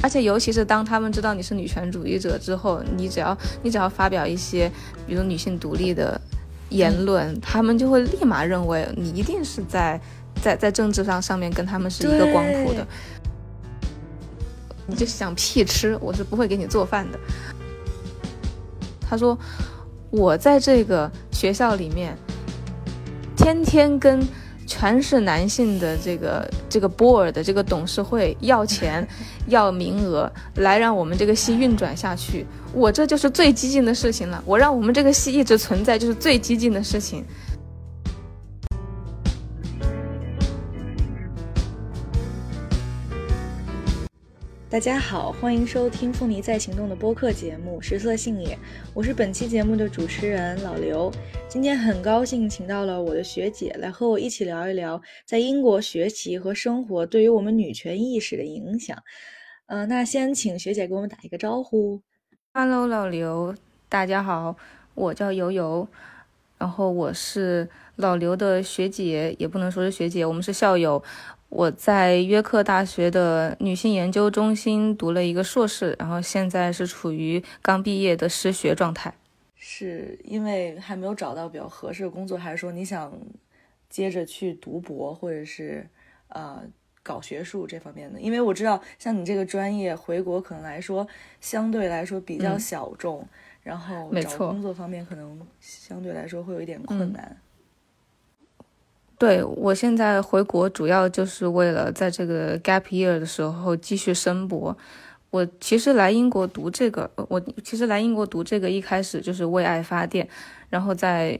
而且尤其是当他们知道你是女权主义者之后，你只要你只要发表一些比如女性独立的言论，他们就会立马认为你一定是在在在政治上上面跟他们是一个光谱的。你就想屁吃，我是不会给你做饭的。他说，我在这个学校里面，天天跟。全是男性的这个这个 board 的这个董事会要钱，要名额来让我们这个戏运转下去。我这就是最激进的事情了。我让我们这个戏一直存在，就是最激进的事情。大家好，欢迎收听《凤梨在行动》的播客节目《食色性也》，我是本期节目的主持人老刘。今天很高兴请到了我的学姐来和我一起聊一聊在英国学习和生活对于我们女权意识的影响。呃，那先请学姐给我们打一个招呼。Hello，老刘，大家好，我叫悠悠，然后我是老刘的学姐，也不能说是学姐，我们是校友。我在约克大学的女性研究中心读了一个硕士，然后现在是处于刚毕业的失学状态。是因为还没有找到比较合适的工作，还是说你想接着去读博，或者是呃搞学术这方面的？因为我知道像你这个专业回国可能来说相对来说比较小众，然后找工作方面可能相对来说会有一点困难。对我现在回国，主要就是为了在这个 gap year 的时候继续申博。我其实来英国读这个，我其实来英国读这个一开始就是为爱发电。然后在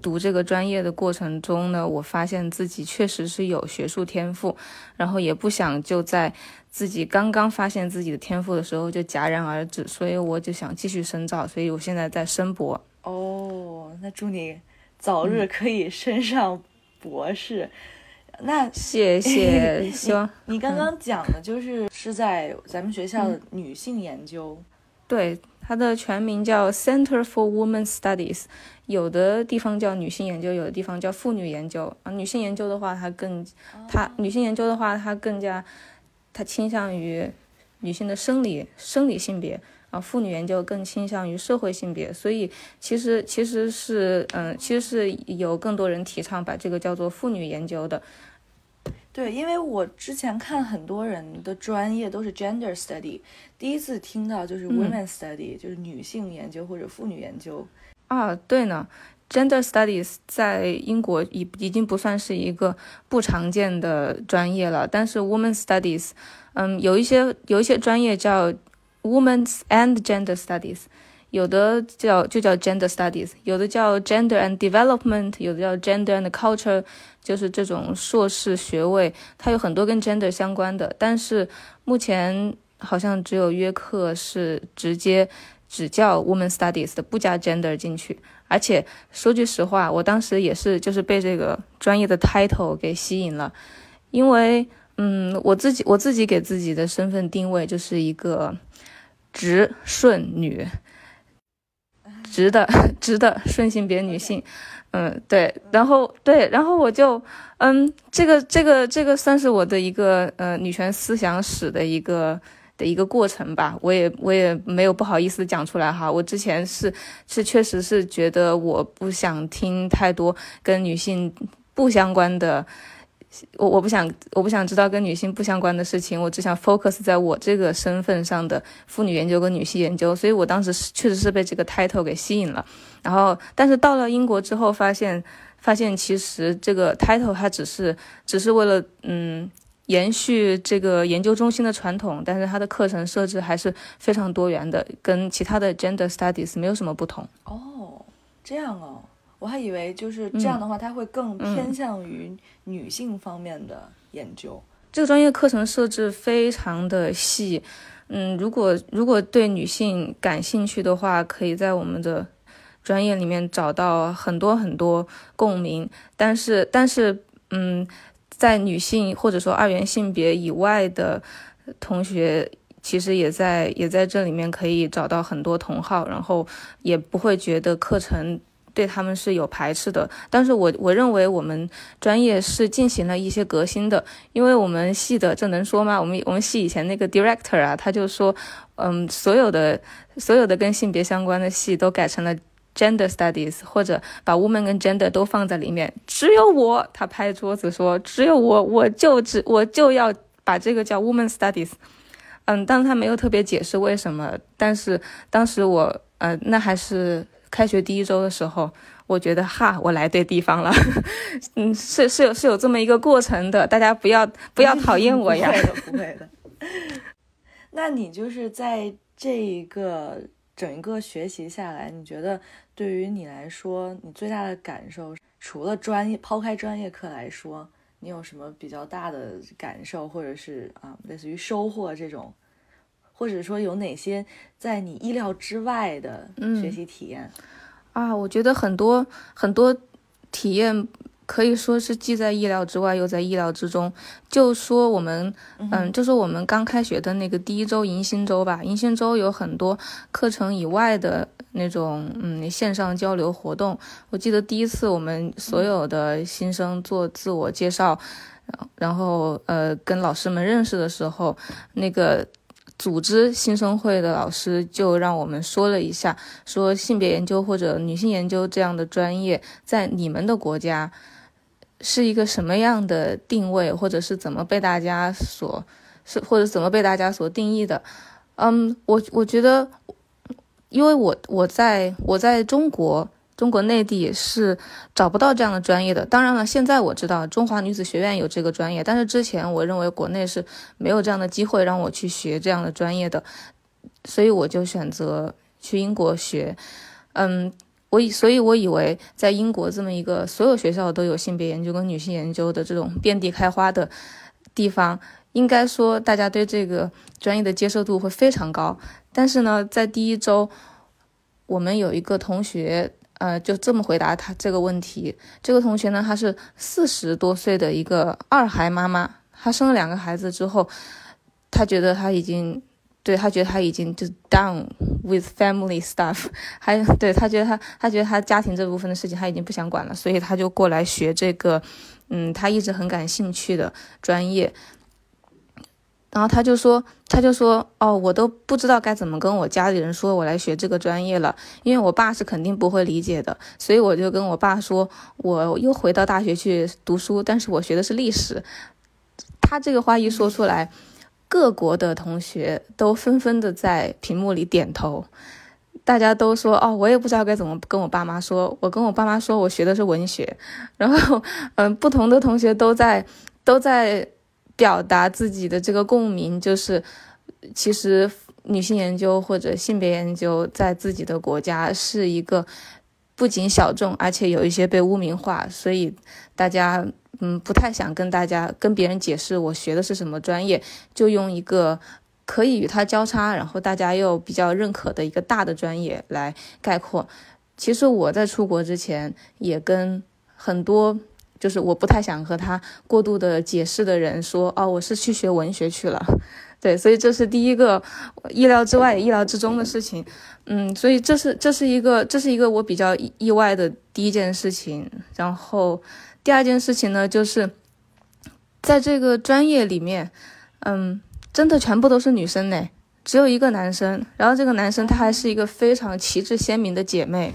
读这个专业的过程中呢，我发现自己确实是有学术天赋，然后也不想就在自己刚刚发现自己的天赋的时候就戛然而止，所以我就想继续深造。所以我现在在申博。哦，那祝你早日可以升上。博士，那谢谢。希望你刚刚讲的就是是在咱们学校的女性研究，对，它的全名叫 Center for Women Studies，有的地方叫女性研究，有的地方叫妇女研究啊。女性研究的话，它更，它女性研究的话，它更加，它倾向于女性的生理生理性别。啊，妇女研究更倾向于社会性别，所以其实其实是嗯，其实是有更多人提倡把这个叫做妇女研究的。对，因为我之前看很多人的专业都是 gender study，第一次听到就是 women study，就是女性研究或者妇女研究。啊，对呢，gender studies 在英国已已经不算是一个不常见的专业了，但是 women studies，嗯，有一些有一些专业叫。Women's and Gender Studies，有的叫就叫 Gender Studies，有的叫 Gender and Development，有的叫 Gender and Culture，就是这种硕士学位，它有很多跟 Gender 相关的。但是目前好像只有约克是直接只叫 Women Studies 的，不加 Gender 进去。而且说句实话，我当时也是就是被这个专业的 title 给吸引了，因为嗯，我自己我自己给自己的身份定位就是一个。直顺女，直的 直的顺性别女性，嗯，对，然后对，然后我就，嗯，这个这个这个算是我的一个呃女权思想史的一个的一个过程吧，我也我也没有不好意思讲出来哈，我之前是是确实是觉得我不想听太多跟女性不相关的。我我不想我不想知道跟女性不相关的事情，我只想 focus 在我这个身份上的妇女研究跟女性研究，所以我当时确实是被这个 title 给吸引了。然后，但是到了英国之后，发现发现其实这个 title 它只是只是为了嗯延续这个研究中心的传统，但是它的课程设置还是非常多元的，跟其他的 gender studies 没有什么不同。哦，这样哦。我还以为就是这样的话，它会更偏向于女性方面的研究。这个专业课程设置非常的细，嗯，如果如果对女性感兴趣的话，可以在我们的专业里面找到很多很多共鸣。但是但是，嗯，在女性或者说二元性别以外的同学，其实也在也在这里面可以找到很多同好，然后也不会觉得课程。对他们是有排斥的。但是我我认为我们专业是进行了一些革新的，因为我们系的这能说吗？我们我们系以前那个 director 啊，他就说，嗯，所有的所有的跟性别相关的系都改成了 gender studies，或者把 woman 跟 gender 都放在里面。只有我，他拍桌子说，只有我，我就只我就要把这个叫 woman studies。嗯，但他没有特别解释为什么。但是当时我，呃，那还是开学第一周的时候，我觉得哈，我来对地方了。嗯，是是有是有这么一个过程的，大家不要不要讨厌我呀。不会的，不会的。那你就是在这一个整一个学习下来，你觉得对于你来说，你最大的感受，除了专业，抛开专业课来说？你有什么比较大的感受，或者是啊，类似于收获这种，或者说有哪些在你意料之外的学习体验啊？我觉得很多很多体验可以说是既在意料之外，又在意料之中。就说我们，嗯，就说我们刚开学的那个第一周迎新周吧，迎新周有很多课程以外的。那种嗯线上交流活动，我记得第一次我们所有的新生做自我介绍，然后呃跟老师们认识的时候，那个组织新生会的老师就让我们说了一下，说性别研究或者女性研究这样的专业在你们的国家是一个什么样的定位，或者是怎么被大家所是或者怎么被大家所定义的。嗯，我我觉得。因为我我在我在中国中国内地是找不到这样的专业的。当然了，现在我知道中华女子学院有这个专业，但是之前我认为国内是没有这样的机会让我去学这样的专业的，所以我就选择去英国学。嗯，我以所以我以为在英国这么一个所有学校都有性别研究跟女性研究的这种遍地开花的地方，应该说大家对这个专业的接受度会非常高。但是呢，在第一周，我们有一个同学，呃，就这么回答他这个问题。这个同学呢，他是四十多岁的一个二孩妈妈，她生了两个孩子之后，她觉得她已经，对她觉得她已经就 done with family stuff，还对她觉得她，她觉得她家庭这部分的事情她已经不想管了，所以她就过来学这个，嗯，她一直很感兴趣的专业。然后他就说，他就说，哦，我都不知道该怎么跟我家里人说，我来学这个专业了，因为我爸是肯定不会理解的，所以我就跟我爸说，我又回到大学去读书，但是我学的是历史。他这个话一说出来，各国的同学都纷纷的在屏幕里点头，大家都说，哦，我也不知道该怎么跟我爸妈说，我跟我爸妈说我学的是文学，然后，嗯，不同的同学都在都在。表达自己的这个共鸣，就是其实女性研究或者性别研究在自己的国家是一个不仅小众，而且有一些被污名化，所以大家嗯不太想跟大家跟别人解释我学的是什么专业，就用一个可以与它交叉，然后大家又比较认可的一个大的专业来概括。其实我在出国之前也跟很多。就是我不太想和他过度的解释的人说，哦，我是去学文学去了，对，所以这是第一个意料之外、意料之中的事情，嗯，所以这是这是一个这是一个我比较意外的第一件事情。然后第二件事情呢，就是在这个专业里面，嗯，真的全部都是女生呢，只有一个男生。然后这个男生他还是一个非常旗帜鲜明的姐妹，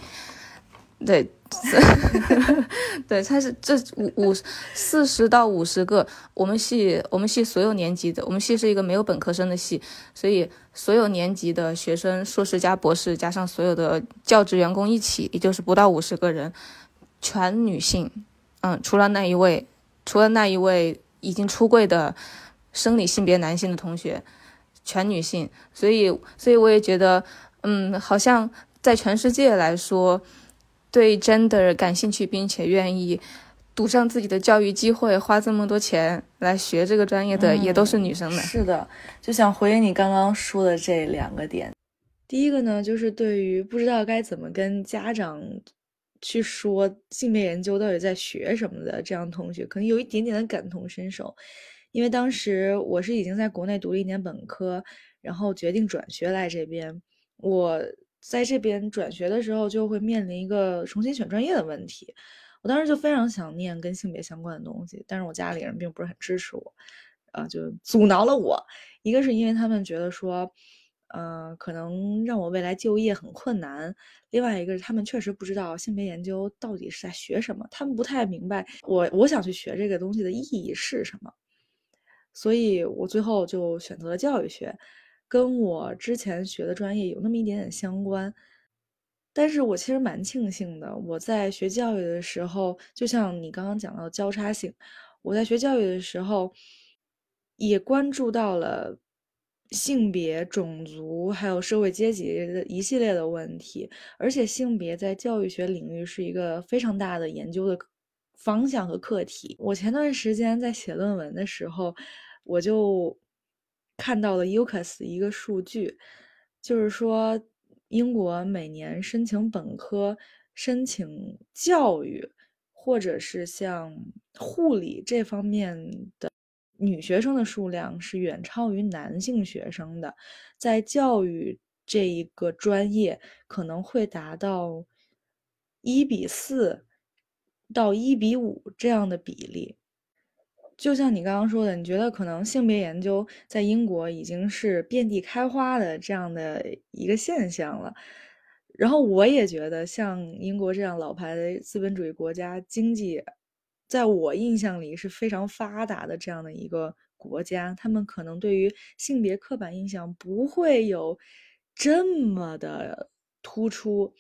对。对，他是这五五四十到五十个，我们系我们系所有年级的，我们系是一个没有本科生的系，所以所有年级的学生，硕士加博士加上所有的教职员工一起，也就是不到五十个人，全女性，嗯，除了那一位，除了那一位已经出柜的生理性别男性的同学，全女性，所以所以我也觉得，嗯，好像在全世界来说。对 gender 感兴趣，并且愿意赌上自己的教育机会，花这么多钱来学这个专业的，也都是女生的。是的，就想回应你刚刚说的这两个点。第一个呢，就是对于不知道该怎么跟家长去说性别研究到底在学什么的这样同学，可能有一点点的感同身受，因为当时我是已经在国内读了一年本科，然后决定转学来这边，我。在这边转学的时候就会面临一个重新选专业的问题。我当时就非常想念跟性别相关的东西，但是我家里人并不是很支持我，呃，就阻挠了我。一个是因为他们觉得说，呃，可能让我未来就业很困难；另外一个是他们确实不知道性别研究到底是在学什么，他们不太明白我我想去学这个东西的意义是什么。所以我最后就选择了教育学，跟我之前学的专业有那么一点点相关。但是我其实蛮庆幸的，我在学教育的时候，就像你刚刚讲到交叉性，我在学教育的时候，也关注到了性别、种族还有社会阶级的一系列的问题，而且性别在教育学领域是一个非常大的研究的方向和课题。我前段时间在写论文的时候，我就看到了 UCAS 一个数据，就是说。英国每年申请本科、申请教育，或者是像护理这方面的女学生的数量是远超于男性学生的，在教育这一个专业可能会达到一比四到一比五这样的比例。就像你刚刚说的，你觉得可能性别研究在英国已经是遍地开花的这样的一个现象了。然后我也觉得，像英国这样老牌的资本主义国家，经济在我印象里是非常发达的这样的一个国家，他们可能对于性别刻板印象不会有这么的突出，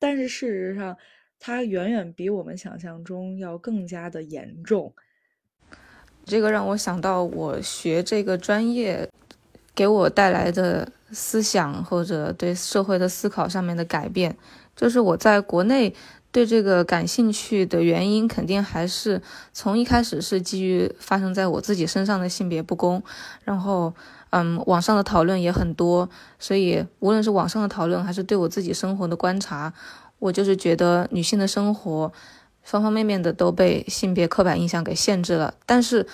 但是事实上，它远远比我们想象中要更加的严重。这个让我想到我学这个专业给我带来的思想或者对社会的思考上面的改变，就是我在国内对这个感兴趣的原因，肯定还是从一开始是基于发生在我自己身上的性别不公，然后嗯，网上的讨论也很多，所以无论是网上的讨论还是对我自己生活的观察，我就是觉得女性的生活。方方面面的都被性别刻板印象给限制了，但是，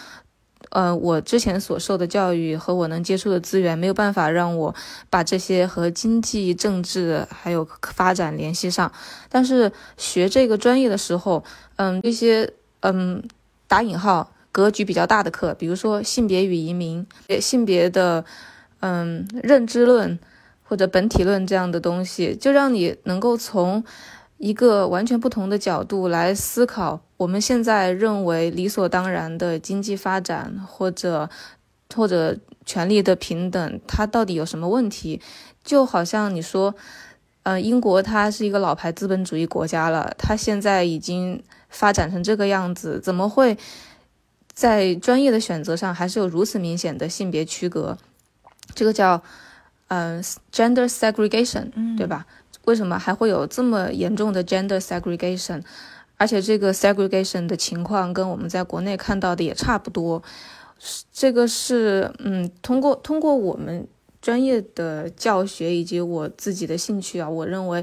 呃，我之前所受的教育和我能接触的资源没有办法让我把这些和经济、政治还有发展联系上。但是学这个专业的时候，嗯，一些嗯打引号格局比较大的课，比如说性别与移民、性别的嗯认知论或者本体论这样的东西，就让你能够从。一个完全不同的角度来思考，我们现在认为理所当然的经济发展，或者或者权利的平等，它到底有什么问题？就好像你说，呃，英国它是一个老牌资本主义国家了，它现在已经发展成这个样子，怎么会在专业的选择上还是有如此明显的性别区隔？这个叫嗯，gender segregation，对吧？为什么还会有这么严重的 gender segregation？而且这个 segregation 的情况跟我们在国内看到的也差不多。这个是，嗯，通过通过我们专业的教学以及我自己的兴趣啊，我认为，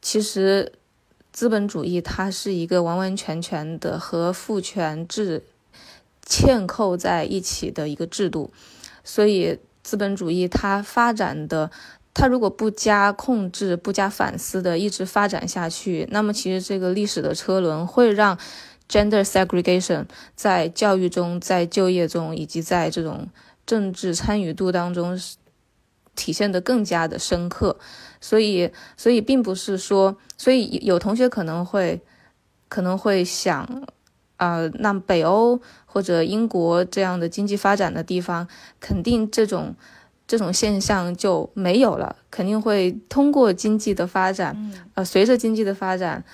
其实资本主义它是一个完完全全的和父权制嵌扣在一起的一个制度，所以资本主义它发展的。它如果不加控制、不加反思的一直发展下去，那么其实这个历史的车轮会让 gender segregation 在教育中、在就业中以及在这种政治参与度当中体现的更加的深刻。所以，所以并不是说，所以有同学可能会可能会想，啊，那北欧或者英国这样的经济发展的地方，肯定这种。这种现象就没有了，肯定会通过经济的发展，呃，随着经济的发展，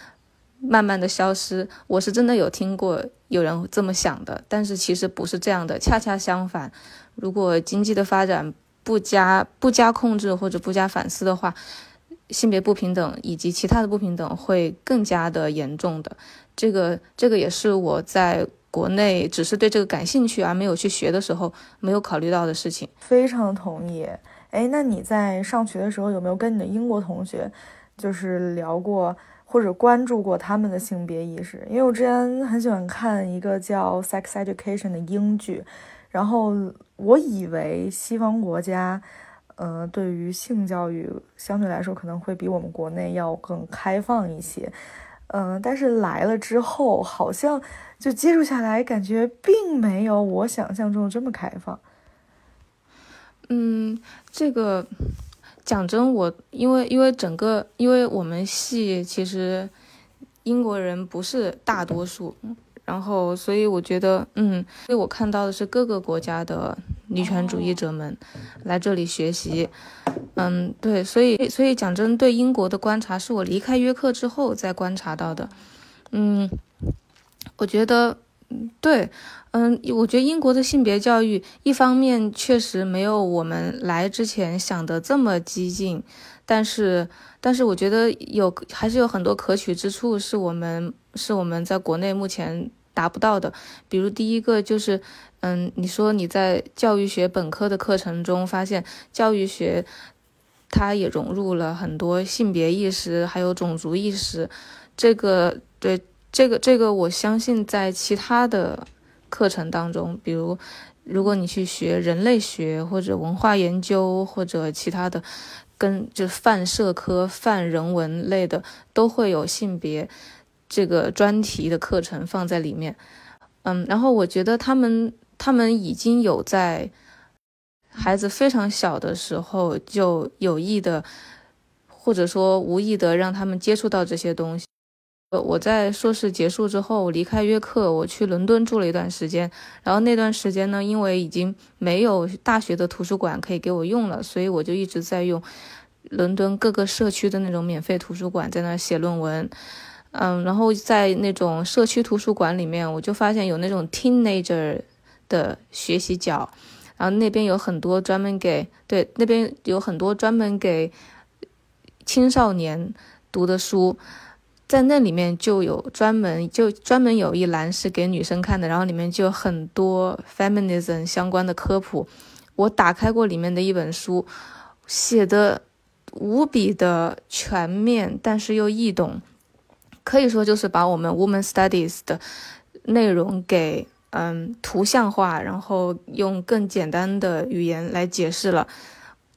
慢慢的消失。我是真的有听过有人这么想的，但是其实不是这样的，恰恰相反，如果经济的发展不加不加控制或者不加反思的话，性别不平等以及其他的不平等会更加的严重的。这个这个也是我在。国内只是对这个感兴趣而没有去学的时候，没有考虑到的事情。非常同意。哎，那你在上学的时候有没有跟你的英国同学，就是聊过或者关注过他们的性别意识？因为我之前很喜欢看一个叫《Sex Education》的英剧，然后我以为西方国家，呃，对于性教育相对来说可能会比我们国内要更开放一些。嗯，但是来了之后，好像就接触下来，感觉并没有我想象中这么开放。嗯，这个讲真，我因为因为整个，因为我们系其实英国人不是大多数，然后所以我觉得，嗯，所以我看到的是各个国家的女权主义者们来这里学习。嗯，对，所以所以讲真，对英国的观察是我离开约克之后再观察到的。嗯，我觉得，对，嗯，我觉得英国的性别教育一方面确实没有我们来之前想的这么激进，但是但是我觉得有还是有很多可取之处，是我们是我们在国内目前达不到的。比如第一个就是，嗯，你说你在教育学本科的课程中发现教育学。它也融入了很多性别意识，还有种族意识。这个对这个这个，我相信在其他的课程当中，比如如果你去学人类学或者文化研究或者其他的，跟就泛社科、泛人文类的，都会有性别这个专题的课程放在里面。嗯，然后我觉得他们他们已经有在。孩子非常小的时候就有意的，或者说无意的让他们接触到这些东西。呃，我在硕士结束之后我离开约克，我去伦敦住了一段时间。然后那段时间呢，因为已经没有大学的图书馆可以给我用了，所以我就一直在用伦敦各个社区的那种免费图书馆在那写论文。嗯，然后在那种社区图书馆里面，我就发现有那种 teenager 的学习角。然后那边有很多专门给对那边有很多专门给青少年读的书，在那里面就有专门就专门有一栏是给女生看的，然后里面就很多 feminism 相关的科普。我打开过里面的一本书，写的无比的全面，但是又易懂，可以说就是把我们 woman studies 的内容给。嗯，图像化，然后用更简单的语言来解释了。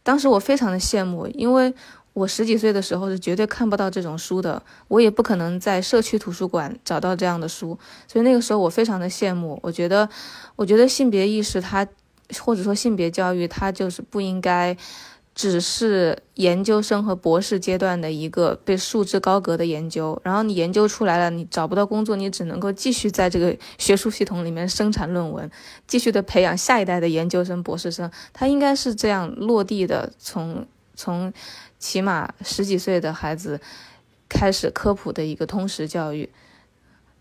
当时我非常的羡慕，因为我十几岁的时候是绝对看不到这种书的，我也不可能在社区图书馆找到这样的书，所以那个时候我非常的羡慕。我觉得，我觉得性别意识它，或者说性别教育它就是不应该。只是研究生和博士阶段的一个被束之高阁的研究，然后你研究出来了，你找不到工作，你只能够继续在这个学术系统里面生产论文，继续的培养下一代的研究生、博士生。他应该是这样落地的，从从起码十几岁的孩子开始科普的一个通识教育。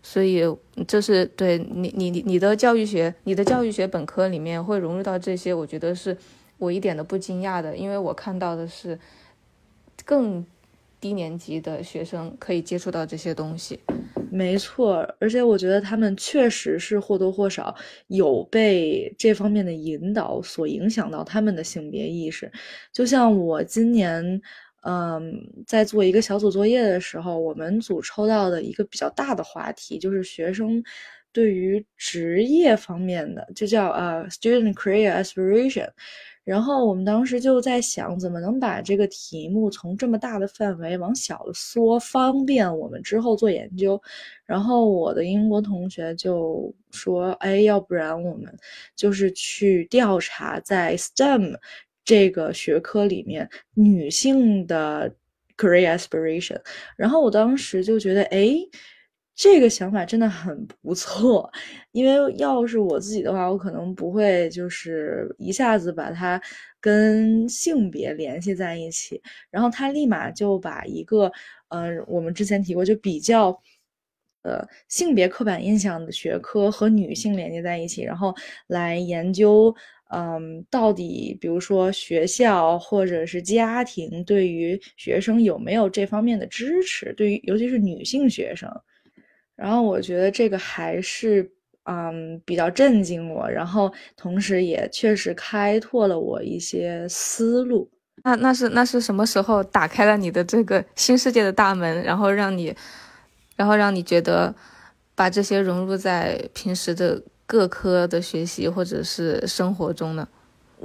所以这是对你你你你的教育学，你的教育学本科里面会融入到这些，我觉得是。我一点都不惊讶的，因为我看到的是更低年级的学生可以接触到这些东西。没错，而且我觉得他们确实是或多或少有被这方面的引导所影响到他们的性别意识。就像我今年，嗯，在做一个小组作业的时候，我们组抽到的一个比较大的话题就是学生对于职业方面的，就叫呃，student career aspiration。然后我们当时就在想，怎么能把这个题目从这么大的范围往小了缩，方便我们之后做研究。然后我的英国同学就说：“哎，要不然我们就是去调查在 STEM 这个学科里面女性的 career aspiration。”然后我当时就觉得，哎。这个想法真的很不错，因为要是我自己的话，我可能不会就是一下子把它跟性别联系在一起，然后他立马就把一个，呃，我们之前提过就比较，呃，性别刻板印象的学科和女性连接在一起，然后来研究，嗯，到底比如说学校或者是家庭对于学生有没有这方面的支持，对于尤其是女性学生。然后我觉得这个还是嗯比较震惊我，然后同时也确实开拓了我一些思路。那那是那是什么时候打开了你的这个新世界的大门，然后让你，然后让你觉得把这些融入在平时的各科的学习或者是生活中呢？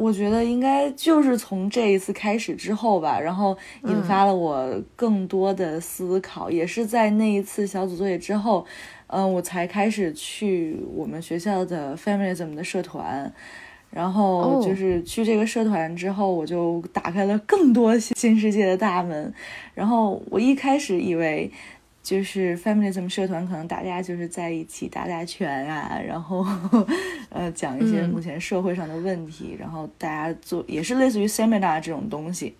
我觉得应该就是从这一次开始之后吧，然后引发了我更多的思考，也是在那一次小组作业之后，嗯，我才开始去我们学校的 feminism 的社团，然后就是去这个社团之后，我就打开了更多新世界的大门，然后我一开始以为。就是 feminism 社团，可能大家就是在一起打打拳啊，然后呃讲一些目前社会上的问题，然后大家做也是类似于 seminar 这种东西。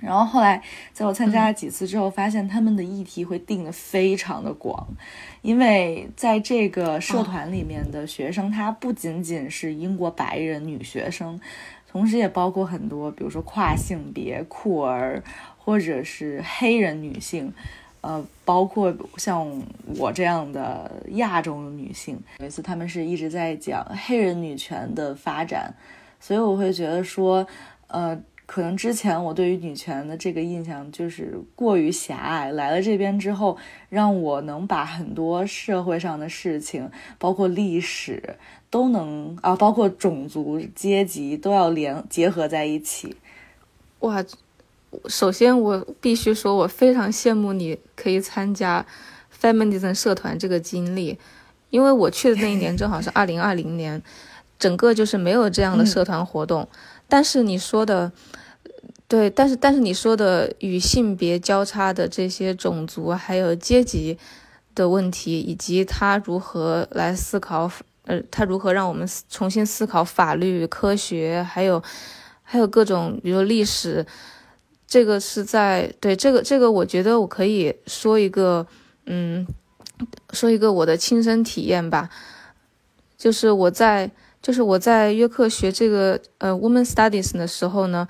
然后后来在我参加了几次之后，发现他们的议题会定的非常的广，因为在这个社团里面的学生，他不仅仅是英国白人女学生，同时也包括很多，比如说跨性别、酷儿或者是黑人女性。呃，包括像我这样的亚洲女性，有一次他们是一直在讲黑人女权的发展，所以我会觉得说，呃，可能之前我对于女权的这个印象就是过于狭隘，来了这边之后，让我能把很多社会上的事情，包括历史，都能啊，包括种族、阶级都要连结合在一起，哇。首先，我必须说，我非常羡慕你可以参加 feminism 社团这个经历，因为我去的那一年正好是 二零二零年，整个就是没有这样的社团活动。但是你说的，对，但是但是你说的与性别交叉的这些种族还有阶级的问题，以及他如何来思考，呃，他如何让我们重新思考法律、科学，还有还有各种，比如历史。这个是在对这个这个，我觉得我可以说一个，嗯，说一个我的亲身体验吧，就是我在就是我在约克学这个呃 woman studies 的时候呢，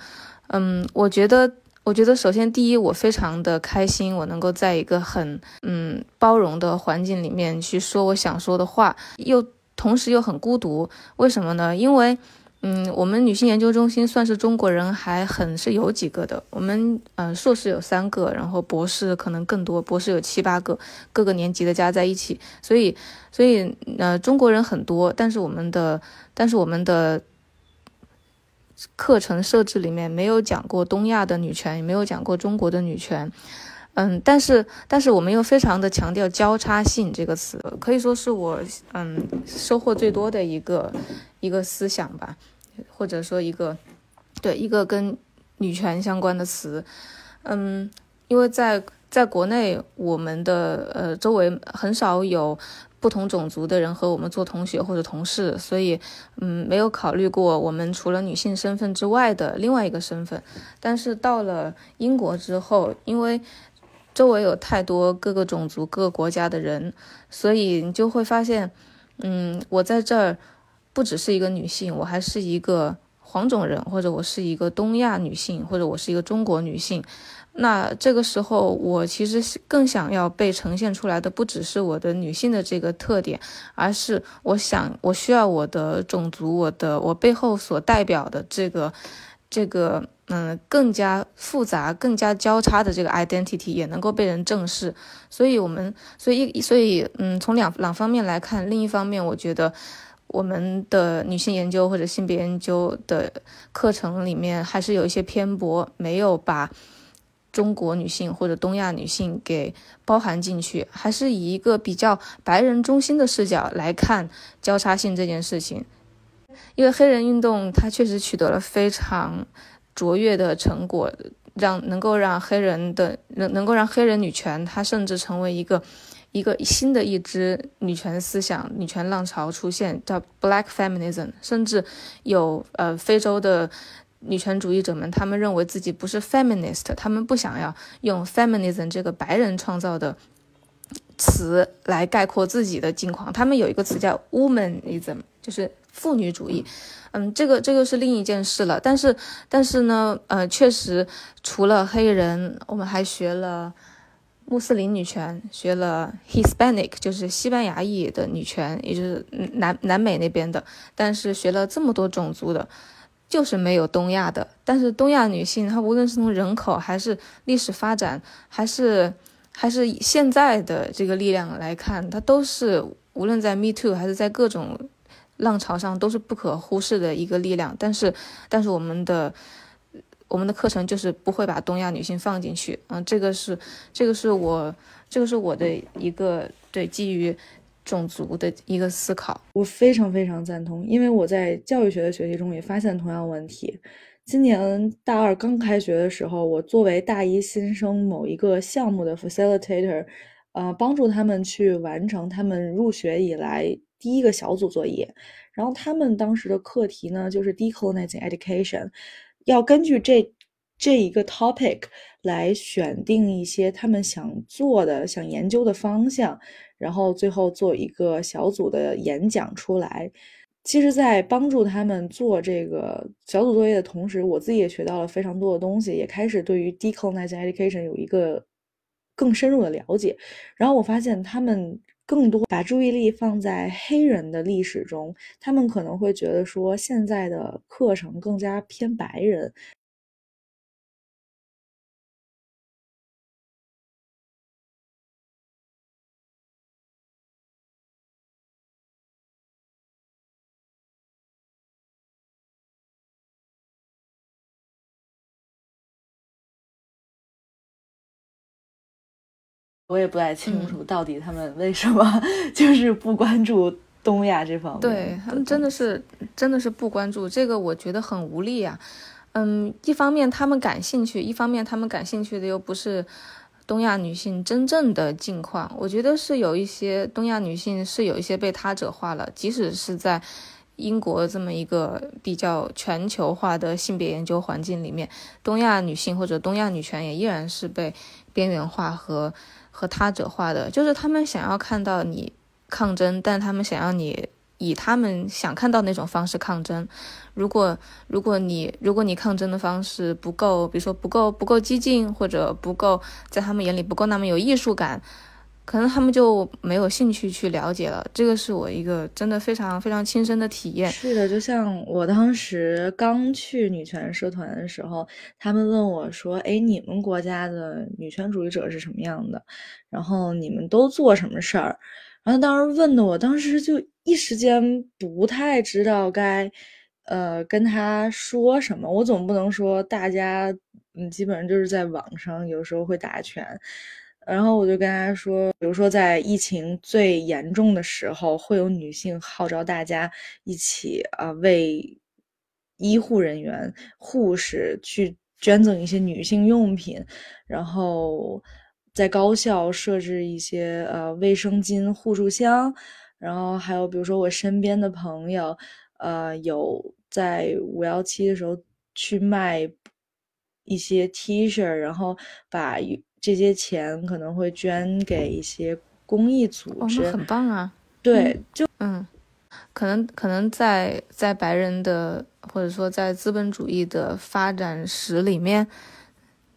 嗯，我觉得我觉得首先第一，我非常的开心，我能够在一个很嗯包容的环境里面去说我想说的话，又同时又很孤独，为什么呢？因为。嗯，我们女性研究中心算是中国人还很是有几个的。我们嗯，硕士有三个，然后博士可能更多，博士有七八个，各个年级的加在一起。所以，所以呃，中国人很多，但是我们的，但是我们的课程设置里面没有讲过东亚的女权，也没有讲过中国的女权。嗯，但是，但是我们又非常的强调交叉性这个词，可以说是我嗯收获最多的一个一个思想吧。或者说一个，对一个跟女权相关的词，嗯，因为在在国内，我们的呃周围很少有不同种族的人和我们做同学或者同事，所以嗯没有考虑过我们除了女性身份之外的另外一个身份。但是到了英国之后，因为周围有太多各个种族、各个国家的人，所以你就会发现，嗯，我在这儿。不只是一个女性，我还是一个黄种人，或者我是一个东亚女性，或者我是一个中国女性。那这个时候，我其实更想要被呈现出来的，不只是我的女性的这个特点，而是我想，我需要我的种族，我的我背后所代表的这个这个嗯更加复杂、更加交叉的这个 identity 也能够被人正视。所以，我们所以所以嗯，从两两方面来看，另一方面，我觉得。我们的女性研究或者性别研究的课程里面还是有一些偏颇，没有把中国女性或者东亚女性给包含进去，还是以一个比较白人中心的视角来看交叉性这件事情。因为黑人运动它确实取得了非常卓越的成果，让能够让黑人的能能够让黑人女权它甚至成为一个。一个新的一支女权思想、女权浪潮出现，叫 Black Feminism，甚至有呃非洲的女权主义者们，他们认为自己不是 feminist，他们不想要用 feminism 这个白人创造的词来概括自己的境况，他们有一个词叫 womanism，就是妇女主义。嗯，这个这个是另一件事了。但是但是呢，呃，确实除了黑人，我们还学了。穆斯林女权学了 Hispanic，就是西班牙裔的女权，也就是南南美那边的。但是学了这么多种族的，就是没有东亚的。但是东亚女性，她无论是从人口，还是历史发展，还是还是现在的这个力量来看，她都是无论在 Me Too，还是在各种浪潮上都是不可忽视的一个力量。但是，但是我们的我们的课程就是不会把东亚女性放进去。嗯，这个是这个是我这个是我的一个对基于种族的一个思考。我非常非常赞同，因为我在教育学的学习中也发现同样问题。今年大二刚开学的时候，我作为大一新生某一个项目的 facilitator，呃，帮助他们去完成他们入学以来第一个小组作业。然后他们当时的课题呢，就是 decolonizing education，要根据这这一个 topic 来选定一些他们想做的、想研究的方向，然后最后做一个小组的演讲出来。其实，在帮助他们做这个小组作业的同时，我自己也学到了非常多的东西，也开始对于 decolonizing education 有一个更深入的了解。然后我发现，他们更多把注意力放在黑人的历史中，他们可能会觉得说，现在的课程更加偏白人。我也不太清楚到底他们为什么 就是不关注东亚这方面。对他们真的是真的是不关注这个，我觉得很无力啊。嗯，一方面他们感兴趣，一方面他们感兴趣的又不是东亚女性真正的境况。我觉得是有一些东亚女性是有一些被他者化了，即使是在英国这么一个比较全球化的性别研究环境里面，东亚女性或者东亚女权也依然是被边缘化和。和他者化的，就是他们想要看到你抗争，但他们想要你以他们想看到那种方式抗争。如果如果你如果你抗争的方式不够，比如说不够不够激进，或者不够在他们眼里不够那么有艺术感。可能他们就没有兴趣去了解了，这个是我一个真的非常非常亲身的体验。是的，就像我当时刚去女权社团的时候，他们问我说：“哎，你们国家的女权主义者是什么样的？然后你们都做什么事儿？”然后当时问的我当时就一时间不太知道该，呃，跟他说什么。我总不能说大家，嗯，基本上就是在网上有时候会打拳。然后我就跟他说，比如说在疫情最严重的时候，会有女性号召大家一起啊为医护人员、护士去捐赠一些女性用品，然后在高校设置一些呃卫生巾、护助箱，然后还有比如说我身边的朋友，呃有在五幺七的时候去卖一些 T 恤，然后把。这些钱可能会捐给一些公益组织，很棒啊！对，就嗯，可能可能在在白人的或者说在资本主义的发展史里面，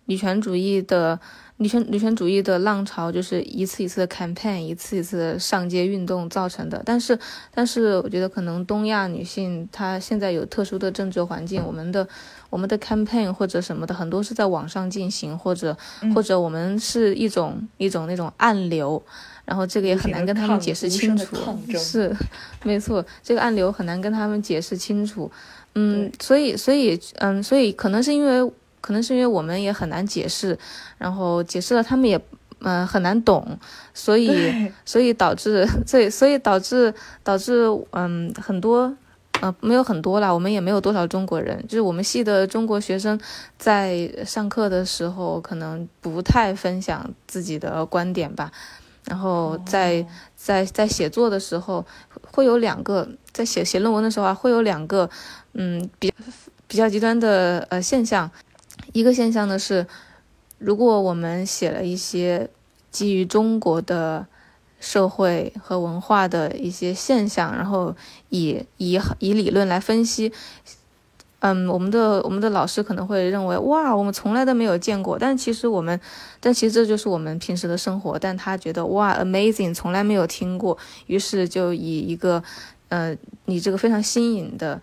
女权主义的。女权女权主义的浪潮就是一次一次的 campaign，一次一次的上街运动造成的。但是，但是我觉得可能东亚女性她现在有特殊的政治环境，我们的我们的 campaign 或者什么的很多是在网上进行，或者或者我们是一种一种那种暗流，然后这个也很难跟他们解释清楚。是，没错，这个暗流很难跟他们解释清楚。嗯，所以所以嗯，所以可能是因为。可能是因为我们也很难解释，然后解释了他们也嗯很难懂，所以所以导致 所以所以导致导致嗯很多呃没有很多啦，我们也没有多少中国人，就是我们系的中国学生在上课的时候可能不太分享自己的观点吧，然后在在在写作的时候会有两个，在写写论文的时候啊会有两个嗯比比较极端的呃现象。一个现象呢是，如果我们写了一些基于中国的社会和文化的一些现象，然后以以以理论来分析，嗯，我们的我们的老师可能会认为，哇，我们从来都没有见过。但其实我们，但其实这就是我们平时的生活。但他觉得，哇，amazing，从来没有听过。于是就以一个，呃，你这个非常新颖的，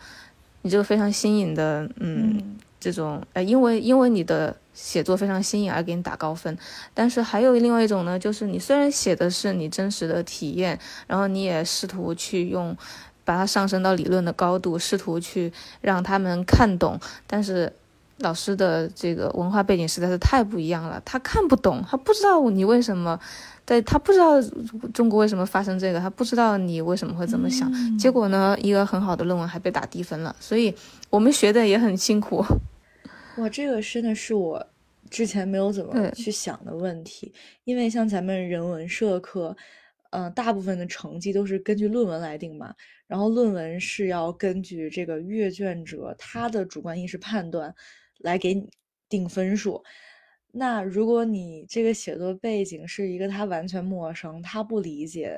你这个非常新颖的，嗯。这种呃，因为因为你的写作非常新颖而给你打高分，但是还有另外一种呢，就是你虽然写的是你真实的体验，然后你也试图去用把它上升到理论的高度，试图去让他们看懂。但是老师的这个文化背景实在是太不一样了，他看不懂，他不知道你为什么，在他不知道中国为什么发生这个，他不知道你为什么会这么想。结果呢，一个很好的论文还被打低分了，所以我们学的也很辛苦。哇，这个真的是我之前没有怎么去想的问题，因为像咱们人文社科。嗯，大部分的成绩都是根据论文来定嘛，然后论文是要根据这个阅卷者他的主观意识判断来给你定分数。那如果你这个写作背景是一个他完全陌生、他不理解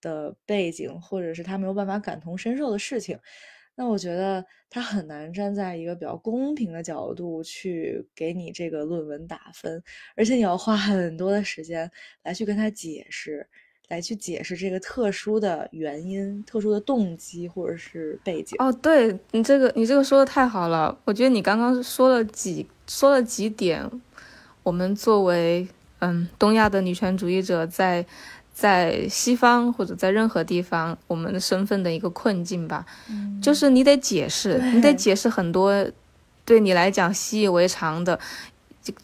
的背景，或者是他没有办法感同身受的事情，那我觉得他很难站在一个比较公平的角度去给你这个论文打分，而且你要花很多的时间来去跟他解释。来去解释这个特殊的原因、特殊的动机或者是背景哦，对你这个你这个说的太好了，我觉得你刚刚说了几说了几点，我们作为嗯东亚的女权主义者在在西方或者在任何地方我们的身份的一个困境吧，就是你得解释，你得解释很多对你来讲习以为常的。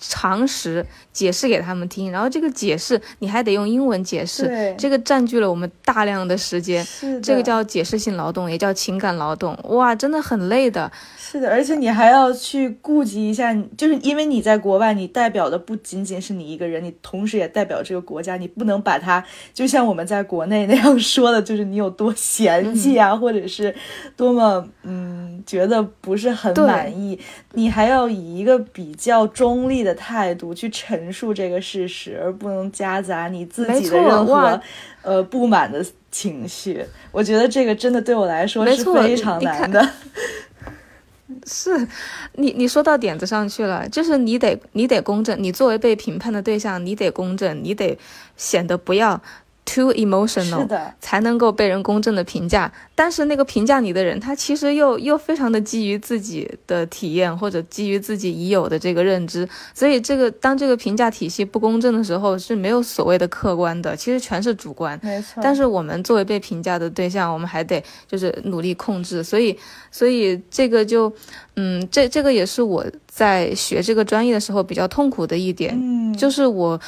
常识解释给他们听，然后这个解释你还得用英文解释，这个占据了我们大量的时间，这个叫解释性劳动，也叫情感劳动，哇，真的很累的。是的，而且你还要去顾及一下，就是因为你在国外，你代表的不仅仅是你一个人，你同时也代表这个国家，你不能把它就像我们在国内那样说的，就是你有多嫌弃啊，或者是多么嗯觉得不是很满意，你还要以一个比较中立的态度去陈述这个事实，而不能夹杂你自己的任何呃不满的情绪。我觉得这个真的对我来说是非常难的。是，你你说到点子上去了，就是你得你得公正，你作为被评判的对象，你得公正，你得显得不要。Too emotional，是的才能够被人公正的评价。但是那个评价你的人，他其实又又非常的基于自己的体验或者基于自己已有的这个认知。所以这个当这个评价体系不公正的时候，是没有所谓的客观的，其实全是主观。没错。但是我们作为被评价的对象，我们还得就是努力控制。所以，所以这个就，嗯，这这个也是我在学这个专业的时候比较痛苦的一点，就是我。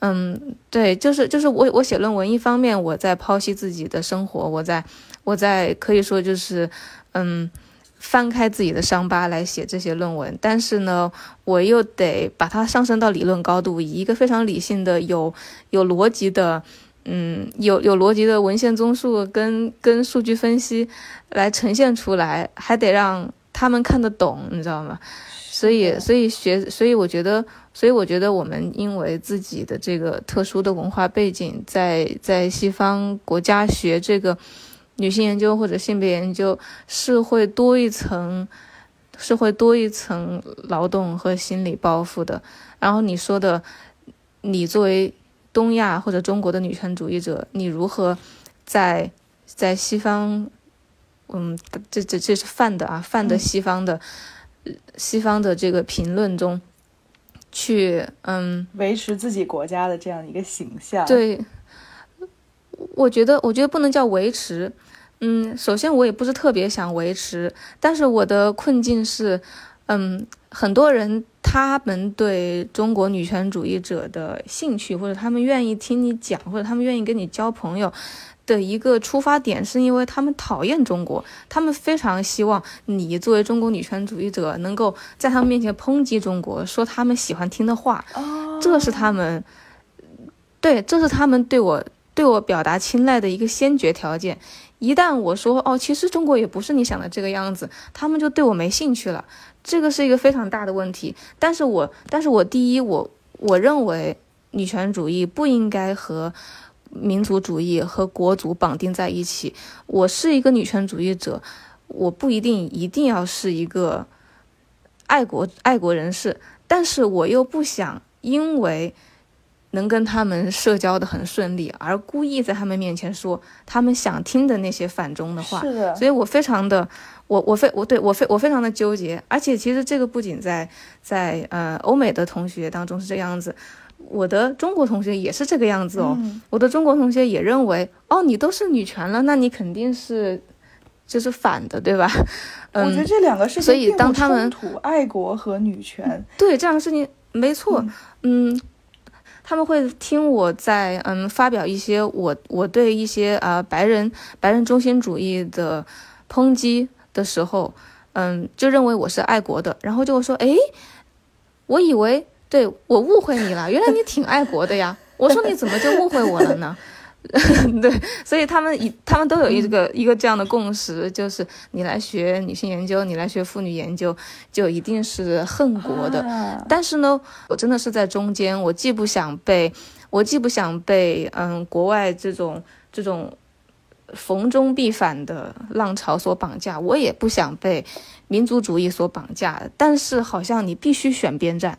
嗯，对，就是就是我我写论文，一方面我在剖析自己的生活，我在我在可以说就是嗯翻开自己的伤疤来写这些论文，但是呢，我又得把它上升到理论高度，以一个非常理性的、有有逻辑的，嗯，有有逻辑的文献综述跟跟数据分析来呈现出来，还得让他们看得懂，你知道吗？所以，所以学，所以我觉得，所以我觉得我们因为自己的这个特殊的文化背景，在在西方国家学这个女性研究或者性别研究，是会多一层，是会多一层劳动和心理包袱的。然后你说的，你作为东亚或者中国的女权主义者，你如何在在西方，嗯，这这这是泛的啊，泛的西方的。西方的这个评论中，去嗯维持自己国家的这样一个形象。对，我觉得我觉得不能叫维持。嗯，首先我也不是特别想维持，但是我的困境是，嗯，很多人他们对中国女权主义者的兴趣，或者他们愿意听你讲，或者他们愿意跟你交朋友。的一个出发点是因为他们讨厌中国，他们非常希望你作为中国女权主义者能够在他们面前抨击中国，说他们喜欢听的话。哦，这是他们，对，这是他们对我对我表达青睐的一个先决条件。一旦我说哦，其实中国也不是你想的这个样子，他们就对我没兴趣了。这个是一个非常大的问题。但是我，但是我第一，我我认为女权主义不应该和。民族主义和国族绑定在一起。我是一个女权主义者，我不一定一定要是一个爱国爱国人士，但是我又不想因为能跟他们社交的很顺利，而故意在他们面前说他们想听的那些反中的话。是的，所以我非常的，我我非我对我非我非常的纠结。而且其实这个不仅在在呃欧美的同学当中是这样子。我的中国同学也是这个样子哦。我的中国同学也认为，哦，你都是女权了，那你肯定是就是反的，对吧？嗯 我觉得这两个事情所以当他们爱国和女权，对这样的事情没错，嗯，他们会听我在嗯发表一些我我对一些啊白人白人中心主义的抨击的时候，嗯，就认为我是爱国的，然后就会说，哎，我以为对我误会你了，原来你挺爱国的呀，我说你怎么就误会我了呢？对，所以他们一他们都有一个一个这样的共识，就是你来学女性研究，你来学妇女研究，就一定是恨国的。但是呢，我真的是在中间，我既不想被，我既不想被嗯国外这种这种逢中必反的浪潮所绑架，我也不想被民族主义所绑架。但是好像你必须选边站，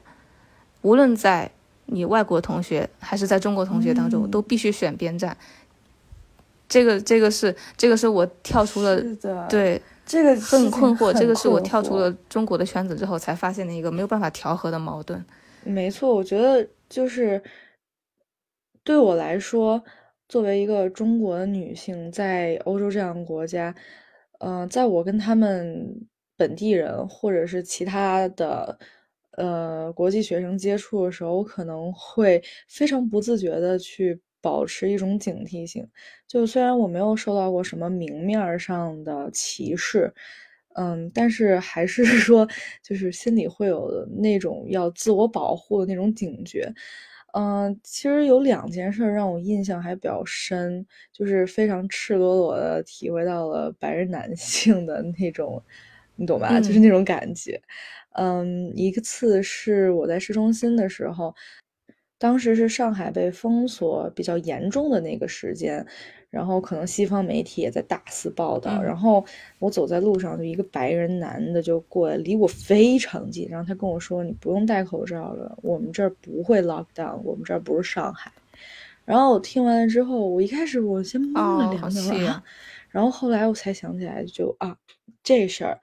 无论在。你外国同学还是在中国同学当中，都必须选边站。这个，这个是，这个是我跳出了对这个很困惑。这个是我跳出了中国的圈子之后才发现的一个没有办法调和的矛盾。没错，我觉得就是对我来说，作为一个中国的女性，在欧洲这样的国家，嗯，在我跟他们本地人或者是其他的。呃，国际学生接触的时候，我可能会非常不自觉的去保持一种警惕性。就虽然我没有受到过什么明面上的歧视，嗯，但是还是 说，就是心里会有那种要自我保护的那种警觉。嗯，其实有两件事让我印象还比较深，就是非常赤裸裸的体会到了白人男性的那种，你懂吧？就是那种感觉。嗯，一次是我在市中心的时候，当时是上海被封锁比较严重的那个时间，然后可能西方媒体也在大肆报道。然后我走在路上，就一个白人男的就过来，离我非常近，然后他跟我说：“你不用戴口罩了，我们这儿不会 lock down，我们这儿不是上海。”然后我听完了之后，我一开始我先懵了两秒，然后后来我才想起来，就啊这事儿。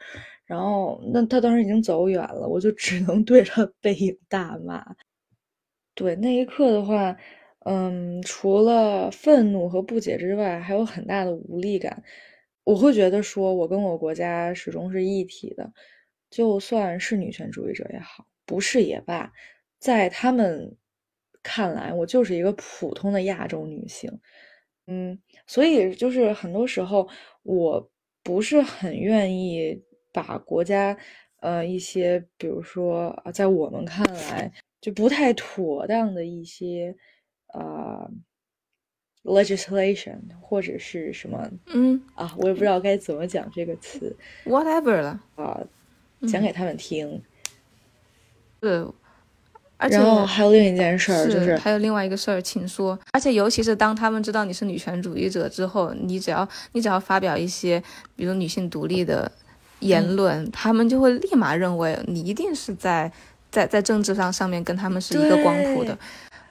然后，那他当时已经走远了，我就只能 对着背影大骂。对那一刻的话，嗯，除了愤怒和不解之外，还有很大的无力感。我会觉得说，我跟我国家始终是一体的，就算是女权主义者也好，不是也罢，在他们看来，我就是一个普通的亚洲女性。嗯，所以就是很多时候，我不是很愿意。把国家，呃，一些比如说啊，在我们看来就不太妥当的一些，呃，legislation 或者是什么，嗯啊，我也不知道该怎么讲这个词，whatever 了啊，讲给他们听。对，然后还有另一件事儿，就是还有另外一个事儿，请说。而且尤其是当他们知道你是女权主义者之后，你只要你只要发表一些，比如女性独立的。言论，他们就会立马认为你一定是在在在政治上上面跟他们是一个光谱的，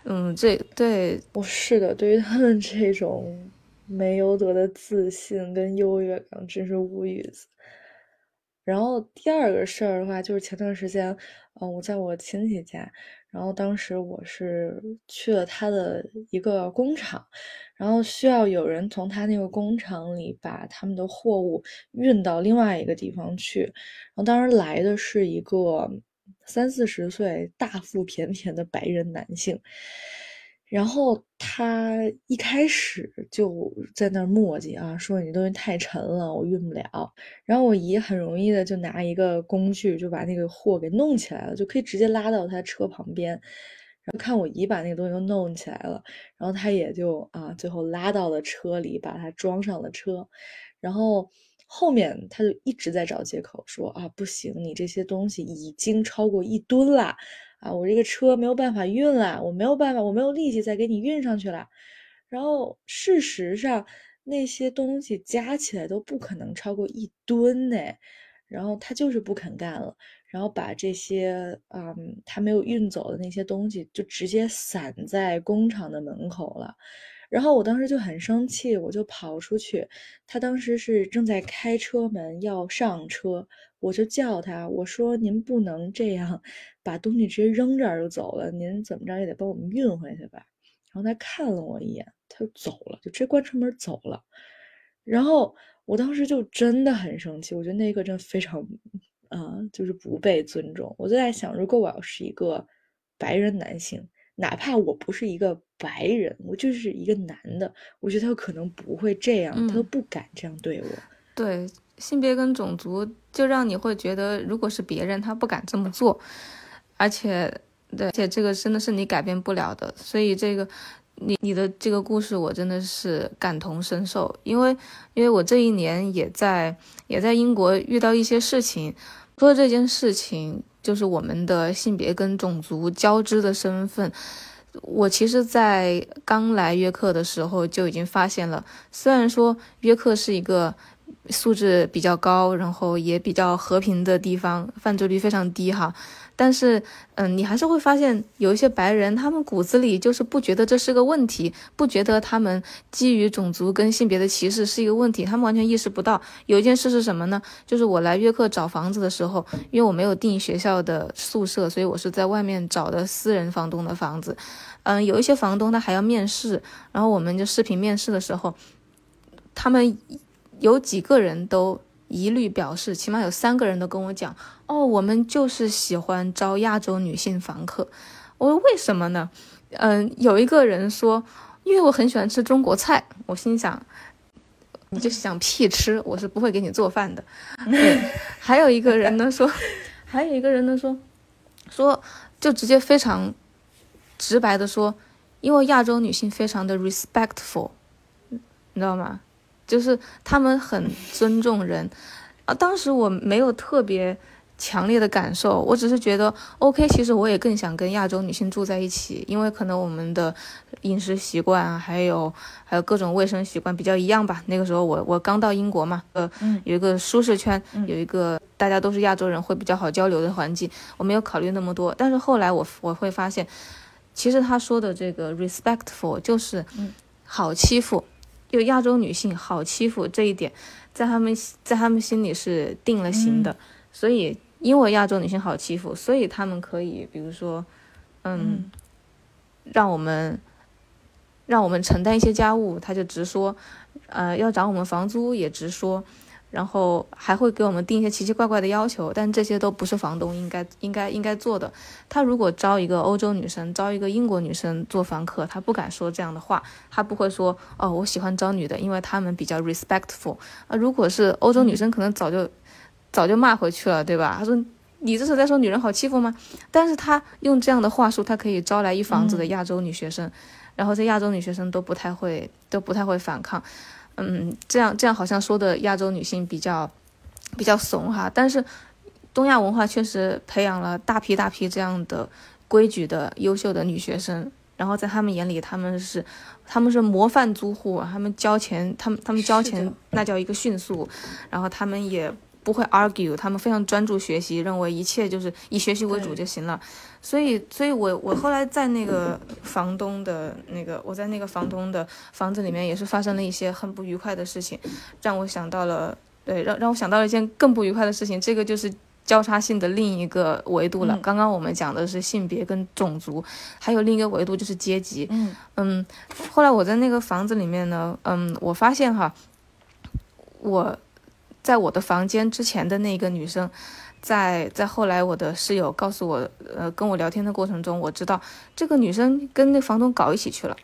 嗯，这对我是的，对于他们这种没有得的自信跟优越感，真是无语子。然后第二个事儿的话，就是前段时间，嗯，我在我亲戚家。然后当时我是去了他的一个工厂，然后需要有人从他那个工厂里把他们的货物运到另外一个地方去。然后当时来的是一个三四十岁、大腹便便的白人男性。然后他一开始就在那儿磨叽啊，说你东西太沉了，我运不了。然后我姨很容易的就拿一个工具就把那个货给弄起来了，就可以直接拉到他车旁边。然后看我姨把那个东西都弄起来了，然后他也就啊，最后拉到了车里，把它装上了车。然后后面他就一直在找借口说啊，不行，你这些东西已经超过一吨了。啊，我这个车没有办法运了，我没有办法，我没有力气再给你运上去了。然后事实上，那些东西加起来都不可能超过一吨呢。然后他就是不肯干了，然后把这些嗯他没有运走的那些东西就直接散在工厂的门口了。然后我当时就很生气，我就跑出去。他当时是正在开车门要上车，我就叫他，我说：“您不能这样，把东西直接扔这儿就走了，您怎么着也得帮我们运回去吧。”然后他看了我一眼，他就走了，就直接关车门走了。然后我当时就真的很生气，我觉得那一刻真的非常，啊，就是不被尊重。我就在想，如果我要是一个白人男性，哪怕我不是一个白人，我就是一个男的，我觉得他可能不会这样，他都不敢这样对我。对，性别跟种族就让你会觉得，如果是别人，他不敢这么做，而且，对，而且这个真的是你改变不了的，所以这个。你你的这个故事我真的是感同身受，因为因为我这一年也在也在英国遇到一些事情，说这件事情就是我们的性别跟种族交织的身份。我其实，在刚来约克的时候就已经发现了，虽然说约克是一个素质比较高，然后也比较和平的地方，犯罪率非常低哈。但是，嗯，你还是会发现有一些白人，他们骨子里就是不觉得这是个问题，不觉得他们基于种族跟性别的歧视是一个问题，他们完全意识不到。有一件事是什么呢？就是我来约克找房子的时候，因为我没有订学校的宿舍，所以我是在外面找的私人房东的房子。嗯，有一些房东他还要面试，然后我们就视频面试的时候，他们有几个人都。一律表示，起码有三个人都跟我讲，哦，我们就是喜欢招亚洲女性房客。我说为什么呢？嗯，有一个人说，因为我很喜欢吃中国菜。我心想，你就想屁吃，我是不会给你做饭的。还有一个人呢说，还有一个人呢说，说就直接非常直白的说，因为亚洲女性非常的 respectful，你知道吗？就是他们很尊重人，啊，当时我没有特别强烈的感受，我只是觉得 OK。其实我也更想跟亚洲女性住在一起，因为可能我们的饮食习惯还有还有各种卫生习惯比较一样吧。那个时候我我刚到英国嘛，呃，有一个舒适圈，有一个大家都是亚洲人会比较好交流的环境，我没有考虑那么多。但是后来我我会发现，其实他说的这个 respectful 就是好欺负。就亚洲女性好欺负这一点，在他们在他们心里是定了型的，所以因为亚洲女性好欺负，所以他们可以，比如说，嗯，让我们让我们承担一些家务，他就直说，呃，要涨我们房租也直说。然后还会给我们定一些奇奇怪怪的要求，但这些都不是房东应该应该应该做的。他如果招一个欧洲女生，招一个英国女生做房客，他不敢说这样的话，他不会说哦，我喜欢招女的，因为他们比较 respectful 啊。如果是欧洲女生，可能早就早就骂回去了，对吧？他说你这是在说女人好欺负吗？但是他用这样的话术，他可以招来一房子的亚洲女学生，然后这亚洲女学生都不太会都不太会反抗。嗯，这样这样好像说的亚洲女性比较比较怂哈，但是东亚文化确实培养了大批大批这样的规矩的优秀的女学生，然后在他们眼里，他们是他们是模范租户，他们交钱，他们他们交钱那叫一个迅速，然后他们也。不会 argue，他们非常专注学习，认为一切就是以学习为主就行了。所以，所以我我后来在那个房东的那个，我在那个房东的房子里面也是发生了一些很不愉快的事情，让我想到了，对，让让我想到了一件更不愉快的事情。这个就是交叉性的另一个维度了。刚刚我们讲的是性别跟种族，还有另一个维度就是阶级。嗯嗯，后来我在那个房子里面呢，嗯，我发现哈，我。在我的房间之前的那个女生，在在后来我的室友告诉我，呃，跟我聊天的过程中，我知道这个女生跟那房东搞一起去了。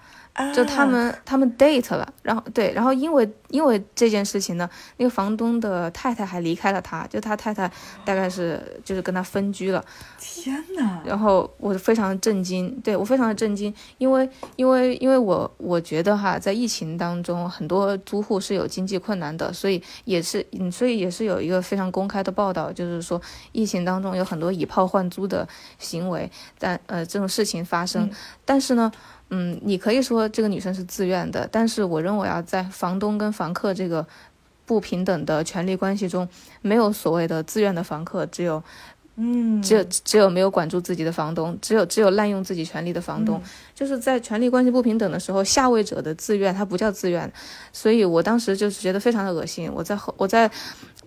就他们他们 date 了，然后对，然后因为因为这件事情呢，那个房东的太太还离开了他，就他太太大概是就是跟他分居了。天哪，然后我非常的震惊，对我非常的震惊，因为因为因为我我觉得哈，在疫情当中，很多租户是有经济困难的，所以也是嗯，所以也是有一个非常公开的报道，就是说疫情当中有很多以炮换租的行为，但呃这种事情发生，但是呢。嗯，你可以说这个女生是自愿的，但是我认为啊，在房东跟房客这个不平等的权利关系中，没有所谓的自愿的房客，只有，嗯，只有只有没有管住自己的房东，只有只有滥用自己权利的房东，就是在权力关系不平等的时候，下位者的自愿，他不叫自愿，所以我当时就是觉得非常的恶心，我在后我在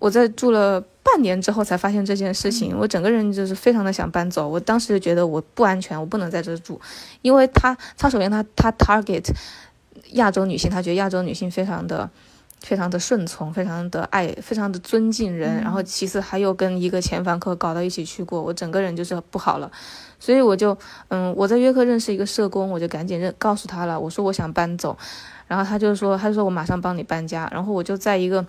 我在住了。半年之后才发现这件事情，我整个人就是非常的想搬走。我当时就觉得我不安全，我不能在这住，因为他他首先他他 target 亚洲女性，他觉得亚洲女性非常的非常的顺从，非常的爱，非常的尊敬人。然后其次还有跟一个前房客搞到一起去过，我整个人就是不好了。所以我就，嗯，我在约克认识一个社工，我就赶紧认告诉他了，我说我想搬走。然后他就说，他就说我马上帮你搬家。然后我就在一个，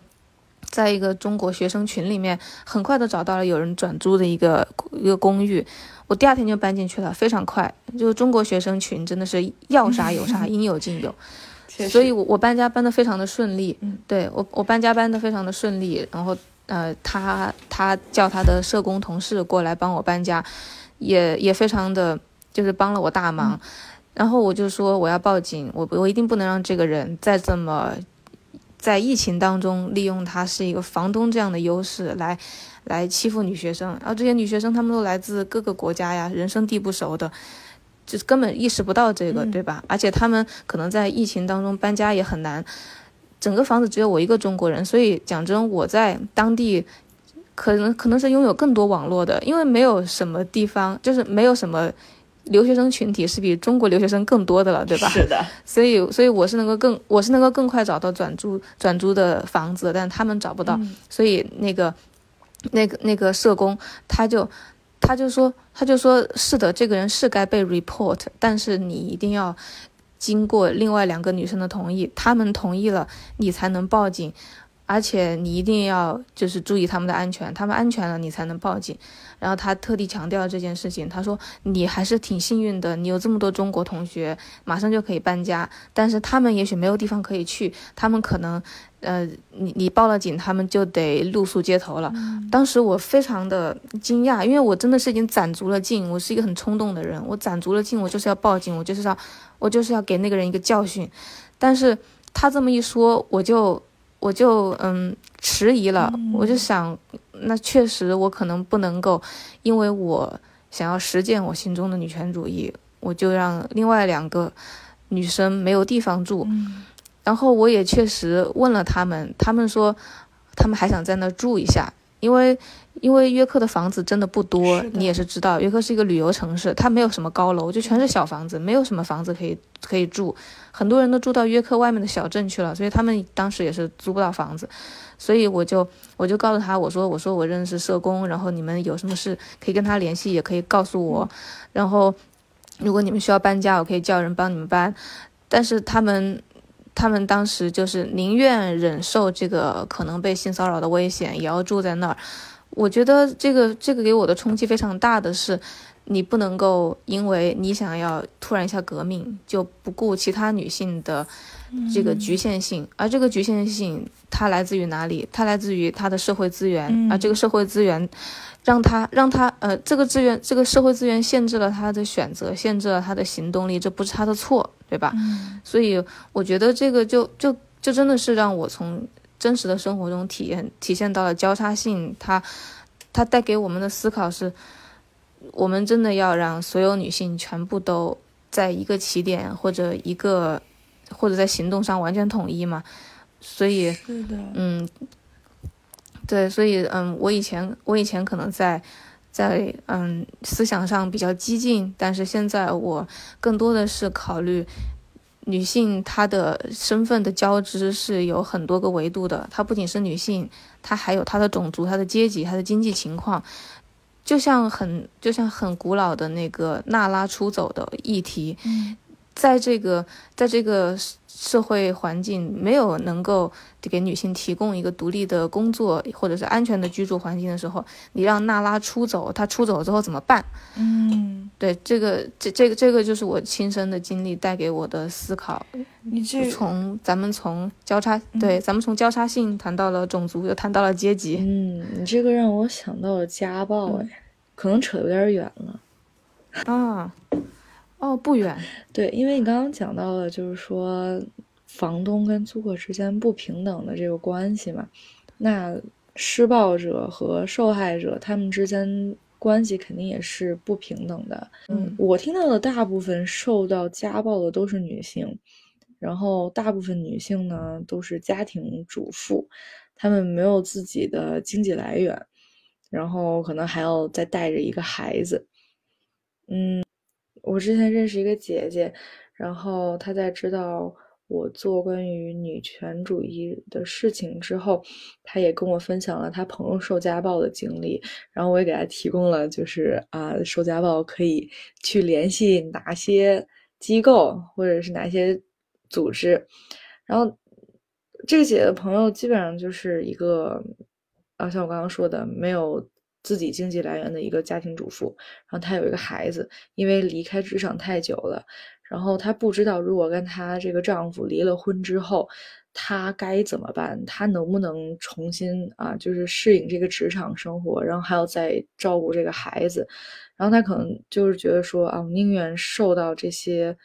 在一个中国学生群里面，很快的找到了有人转租的一个一个公寓。我第二天就搬进去了，非常快。就中国学生群真的是要啥有啥，应有尽有。所以，我我搬家搬得非常的顺利。嗯，对我我搬家搬得非常的顺利。然后，呃，他他叫他的社工同事过来帮我搬家，也也非常的就是帮了我大忙。然后我就说我要报警，我我一定不能让这个人再这么在疫情当中利用他是一个房东这样的优势来来欺负女学生。然后这些女学生她们都来自各个国家呀，人生地不熟的。就是根本意识不到这个，对吧？而且他们可能在疫情当中搬家也很难，整个房子只有我一个中国人，所以讲真，我在当地可能可能是拥有更多网络的，因为没有什么地方，就是没有什么留学生群体是比中国留学生更多的了，对吧？是的。所以，所以我是能够更，我是能够更快找到转租转租的房子，但他们找不到，所以那个那个那个社工他就。他就说，他就说是的，这个人是该被 report，但是你一定要经过另外两个女生的同意，他们同意了，你才能报警。而且你一定要就是注意他们的安全，他们安全了你才能报警。然后他特地强调这件事情，他说你还是挺幸运的，你有这么多中国同学，马上就可以搬家。但是他们也许没有地方可以去，他们可能，呃，你你报了警，他们就得露宿街头了。当时我非常的惊讶，因为我真的是已经攒足了劲，我是一个很冲动的人，我攒足了劲，我就是要报警，我就是要，我就是要给那个人一个教训。但是他这么一说，我就。我就嗯迟疑了，我就想，那确实我可能不能够，因为我想要实践我心中的女权主义，我就让另外两个女生没有地方住，然后我也确实问了他们，他们说他们还想在那住一下，因为。因为约克的房子真的不多，你也是知道，约克是一个旅游城市，它没有什么高楼，就全是小房子，没有什么房子可以可以住，很多人都住到约克外面的小镇去了，所以他们当时也是租不到房子，所以我就我就告诉他，我说我说我认识社工，然后你们有什么事可以跟他联系，也可以告诉我，然后如果你们需要搬家，我可以叫人帮你们搬，但是他们他们当时就是宁愿忍受这个可能被性骚扰的危险，也要住在那儿。我觉得这个这个给我的冲击非常大的是，你不能够因为你想要突然一下革命，就不顾其他女性的这个局限性，而这个局限性它来自于哪里？它来自于它的社会资源，而这个社会资源让他让他呃这个资源这个社会资源限制了他的选择，限制了他的行动力，这不是他的错，对吧？所以我觉得这个就就就真的是让我从。真实的生活中体验体现到了交叉性，它它带给我们的思考是，我们真的要让所有女性全部都在一个起点或者一个或者在行动上完全统一嘛？所以，是的，嗯，对，所以嗯，我以前我以前可能在在嗯思想上比较激进，但是现在我更多的是考虑。女性她的身份的交织是有很多个维度的，她不仅是女性，她还有她的种族、她的阶级、她的经济情况，就像很就像很古老的那个娜拉出走的议题，在这个在这个。社会环境没有能够给女性提供一个独立的工作或者是安全的居住环境的时候，你让娜拉出走，她出走之后怎么办？嗯，对，这个这这个这个就是我亲身的经历带给我的思考。你这从咱们从交叉对，咱们从交叉性谈到了种族，又谈到了阶级。嗯，你这个让我想到了家暴，哎，可能扯有点远了。啊。哦，不远。对，因为你刚刚讲到了，就是说房东跟租客之间不平等的这个关系嘛，那施暴者和受害者他们之间关系肯定也是不平等的。嗯，我听到的大部分受到家暴的都是女性，然后大部分女性呢都是家庭主妇，她们没有自己的经济来源，然后可能还要再带着一个孩子。嗯。我之前认识一个姐姐，然后她在知道我做关于女权主义的事情之后，她也跟我分享了她朋友受家暴的经历，然后我也给她提供了就是啊，受家暴可以去联系哪些机构或者是哪些组织，然后这个姐的朋友基本上就是一个啊，像我刚刚说的，没有自己经济来源的一个家庭主妇，然后她有一个孩子，因为离开职场太久了。然后她不知道，如果跟她这个丈夫离了婚之后，她该怎么办？她能不能重新啊，就是适应这个职场生活？然后还要再照顾这个孩子。然后她可能就是觉得说啊，我宁愿受到这些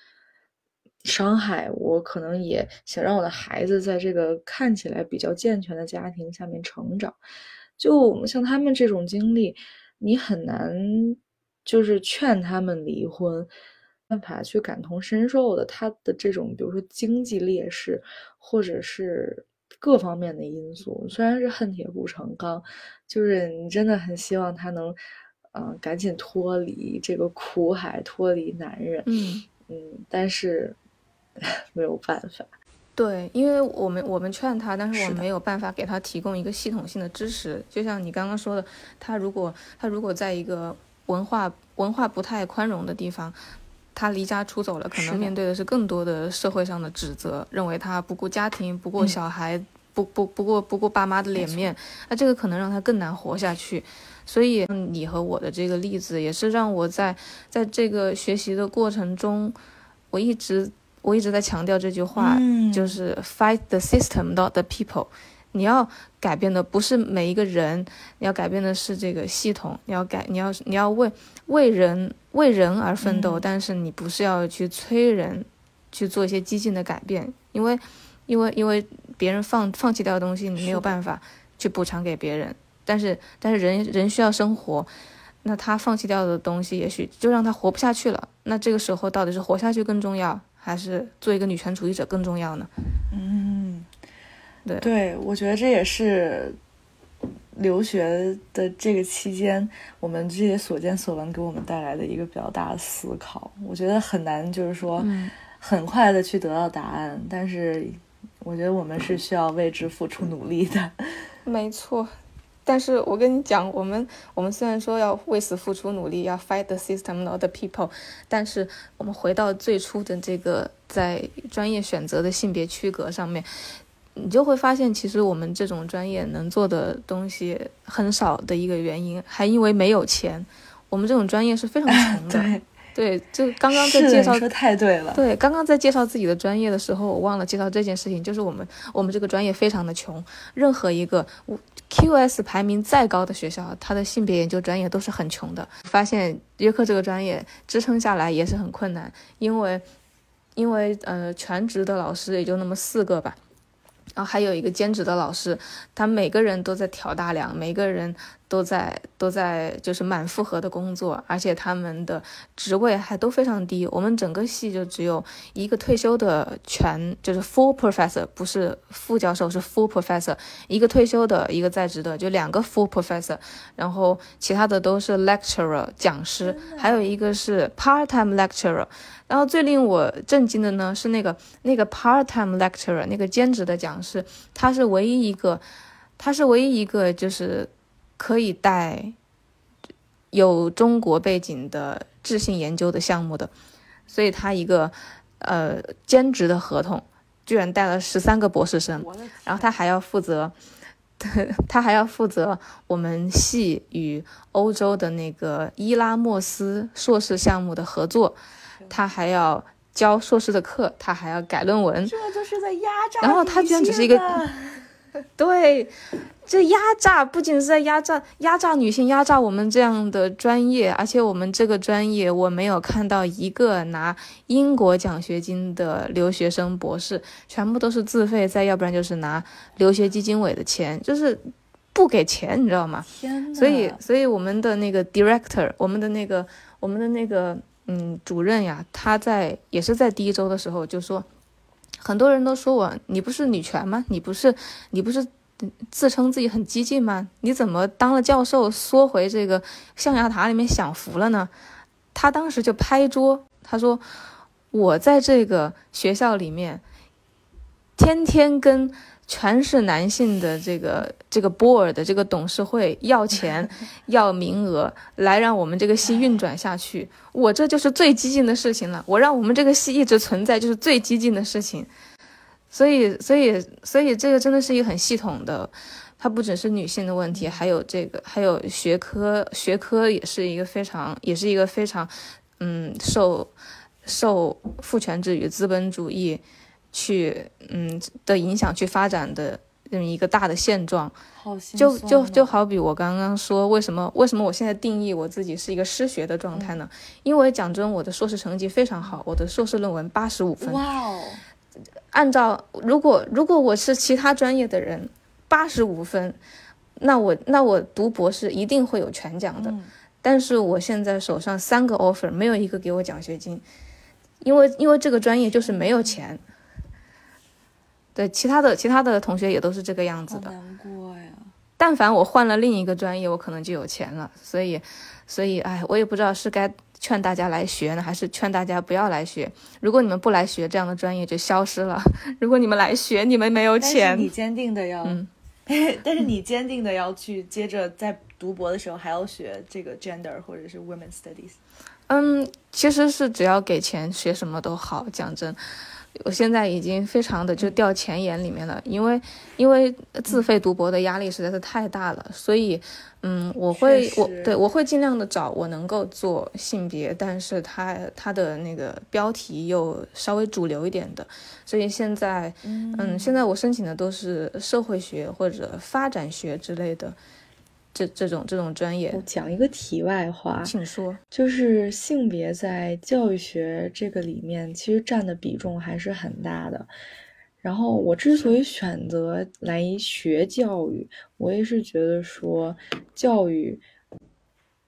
伤害，我可能也想让我的孩子在这个看起来比较健全的家庭下面成长。就像他们这种经历，你很难就是劝他们离婚。办法去感同身受的，他的这种，比如说经济劣势，或者是各方面的因素，虽然是恨铁不成钢，就是你真的很希望他能，嗯，赶紧脱离这个苦海，脱离男人，嗯嗯，但是 没有办法。对，因为我们我们劝他，但是我们没有办法给他提供一个系统性的支持。就像你刚刚说的，他如果他如果在一个文化文化不太宽容的地方。他离家出走了，可能面对的是更多的社会上的指责，认为他不顾家庭、不顾小孩、不不不顾不顾爸妈的脸面，那这个可能让他更难活下去。所以你和我的这个例子，也是让我在在这个学习的过程中，我一直我一直在强调这句话，就是 fight the system, not the people。你要改变的不是每一个人，你要改变的是这个系统。你要改，你要你要为为人为人而奋斗，但是你不是要去催人去做一些激进的改变，因为因为因为别人放放弃掉的东西，你没有办法去补偿给别人。但是但是人人需要生活，那他放弃掉的东西，也许就让他活不下去了。那这个时候到底是活下去更重要，还是做一个女权主义者更重要呢？嗯。对，对我觉得这也是留学的这个期间，我们这些所见所闻给我们带来的一个比较大的思考。我觉得很难，就是说很快的去得到答案，但是我觉得我们是需要为之付出努力的。没错，但是我跟你讲，我们我们虽然说要为此付出努力，要 fight the system, not the people，但是我们回到最初的这个在专业选择的性别区隔上面。你就会发现，其实我们这种专业能做的东西很少的一个原因，还因为没有钱。我们这种专业是非常穷的。对，就刚刚在介绍，说太对了。对，刚刚在介绍自己的专业的时候，我忘了介绍这件事情，就是我们我们这个专业非常的穷。任何一个 QS 排名再高的学校，它的性别研究专业都是很穷的。发现约克这个专业支撑下来也是很困难，因为因为呃全职的老师也就那么四个吧。然后还有一个兼职的老师，他每个人都在挑大梁，每个人都在都在就是满负荷的工作，而且他们的职位还都非常低。我们整个系就只有一个退休的全，就是 full professor，不是副教授，是 full professor，一个退休的，一个在职的，就两个 full professor，然后其他的都是 lecturer 讲师，还有一个是 part time lecturer。然后最令我震惊的呢是那个那个 part-time lecturer 那个兼职的讲师，他是唯一一个，他是唯一一个就是可以带有中国背景的智性研究的项目的，所以他一个呃兼职的合同居然带了十三个博士生，然后他还要负责，他还要负责我们系与欧洲的那个伊拉莫斯硕士项目的合作。他还要教硕士的课，他还要改论文，这就是在压榨。然后他居然只是一个，对，这压榨不仅是在压榨压榨女性，压榨我们这样的专业，而且我们这个专业我没有看到一个拿英国奖学金的留学生博士，全部都是自费，再要不然就是拿留学基金委的钱，就是不给钱，你知道吗？天所以，所以我们的那个 director，我们的那个，我们的那个。嗯，主任呀，他在也是在第一周的时候就说，很多人都说我，你不是女权吗？你不是你不是自称自己很激进吗？你怎么当了教授缩回这个象牙塔里面享福了呢？他当时就拍桌，他说，我在这个学校里面天天跟全是男性的这个这个 board 的这个董事会要钱 要名额，来让我们这个戏运转下去。我这就是最激进的事情了。我让我们这个戏一直存在，就是最激进的事情。所以，所以，所以这个真的是一个很系统的，它不只是女性的问题，还有这个，还有学科，学科也是一个非常，也是一个非常，嗯，受受父权制与资本主义去，嗯的影响去发展的这么一个大的现状。就就就好比我刚刚说，为什么为什么我现在定义我自己是一个失学的状态呢？因为讲真，我的硕士成绩非常好，我的硕士论文八十五分。哇哦！按照如果如果我是其他专业的人，八十五分，那我那我读博士一定会有全奖的。但是我现在手上三个 offer，没有一个给我奖学金，因为因为这个专业就是没有钱。对，其他的其他的同学也都是这个样子的。难过呀！但凡我换了另一个专业，我可能就有钱了。所以，所以，哎，我也不知道是该。劝大家来学呢，还是劝大家不要来学？如果你们不来学，这样的专业就消失了。如果你们来学，你们没有钱。你坚定的要，但是你坚定的要去接着在读博的时候还要学这个 gender 或者是 women studies。嗯，其实是只要给钱，学什么都好。讲真。我现在已经非常的就掉钱眼里面了，因为因为自费读博的压力实在是太大了，所以，嗯，我会我对我会尽量的找我能够做性别，但是它它的那个标题又稍微主流一点的，所以现在，嗯，现在我申请的都是社会学或者发展学之类的。这这种这种专业，讲一个题外话，请说，就是性别在教育学这个里面其实占的比重还是很大的。然后我之所以选择来学教育，我也是觉得说教育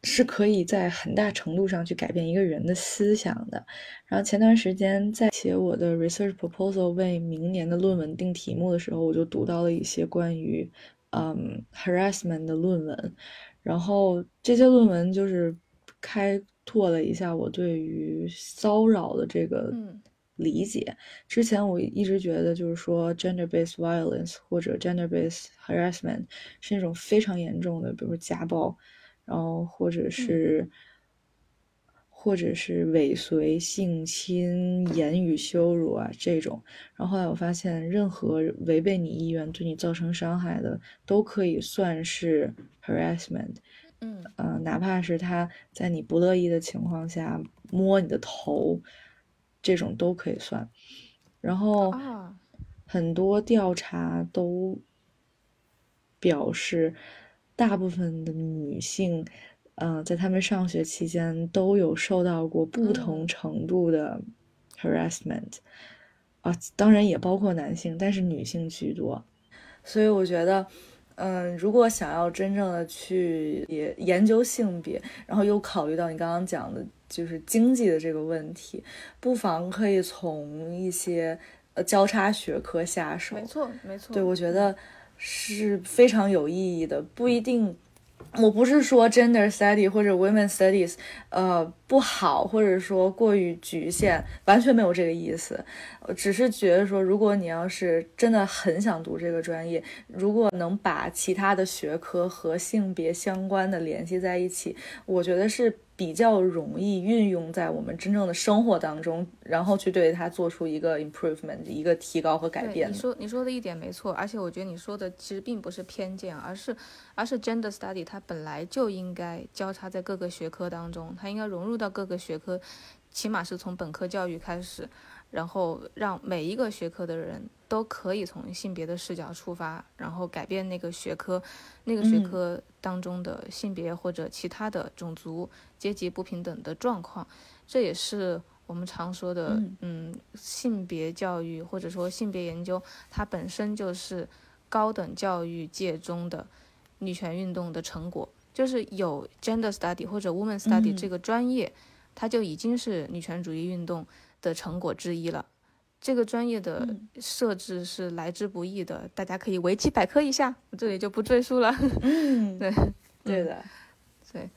是可以在很大程度上去改变一个人的思想的。然后前段时间在写我的 research proposal 为明年的论文定题目的时候，我就读到了一些关于。嗯，harassment 的论文，然后这些论文就是开拓了一下我对于骚扰的这个理解。之前我一直觉得，就是说 gender-based violence 或者 gender-based harassment 是那种非常严重的，比如说家暴，然后或者是。或者是尾随、性侵、言语羞辱啊这种，然后后来我发现，任何违背你意愿、对你造成伤害的，都可以算是 harassment。嗯，呃，哪怕是他在你不乐意的情况下摸你的头，这种都可以算。然后，很多调查都表示，大部分的女性。嗯，在他们上学期间都有受到过不同程度的 harassment 啊，当然也包括男性，但是女性居多。所以我觉得，嗯，如果想要真正的去也研究性别，然后又考虑到你刚刚讲的就是经济的这个问题，不妨可以从一些呃交叉学科下手。没错，没错。对，我觉得是非常有意义的，不一定。我不是说 gender study 或者 women studies，呃，不好，或者说过于局限，完全没有这个意思。只是觉得说，如果你要是真的很想读这个专业，如果能把其他的学科和性别相关的联系在一起，我觉得是。比较容易运用在我们真正的生活当中，然后去对它做出一个 improvement，一个提高和改变。你说你说的一点没错，而且我觉得你说的其实并不是偏见，而是而是 gender study 它本来就应该交叉在各个学科当中，它应该融入到各个学科，起码是从本科教育开始。然后让每一个学科的人都可以从性别的视角出发，然后改变那个学科，那个学科当中的性别或者其他的种族、阶级不平等的状况。这也是我们常说的，嗯，性别教育或者说性别研究，它本身就是高等教育界中的女权运动的成果。就是有 gender study 或者 woman study 这个专业，它就已经是女权主义运动。的成果之一了，这个专业的设置是来之不易的，大家可以维基百科一下，我这里就不赘述了。嗯，对，对的，对，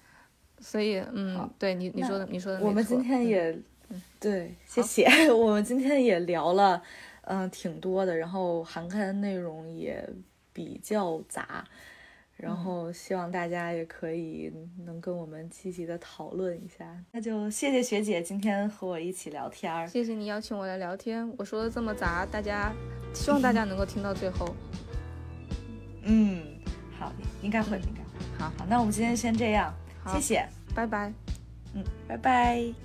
所以，嗯，对你你说的，你说的，我们今天也，对，谢谢，我们今天也聊了，嗯，挺多的，然后涵盖的内容也比较杂，然后希望大家也可以能跟我们积极的讨论一下。那就谢谢学姐今天和我一起聊天儿，谢谢你邀请我来聊天。我说的这么杂，大家希望大家能够听到最后。嗯，好，应该会，应该会。好好，那我们今天先这样，谢谢，拜拜。嗯，拜拜。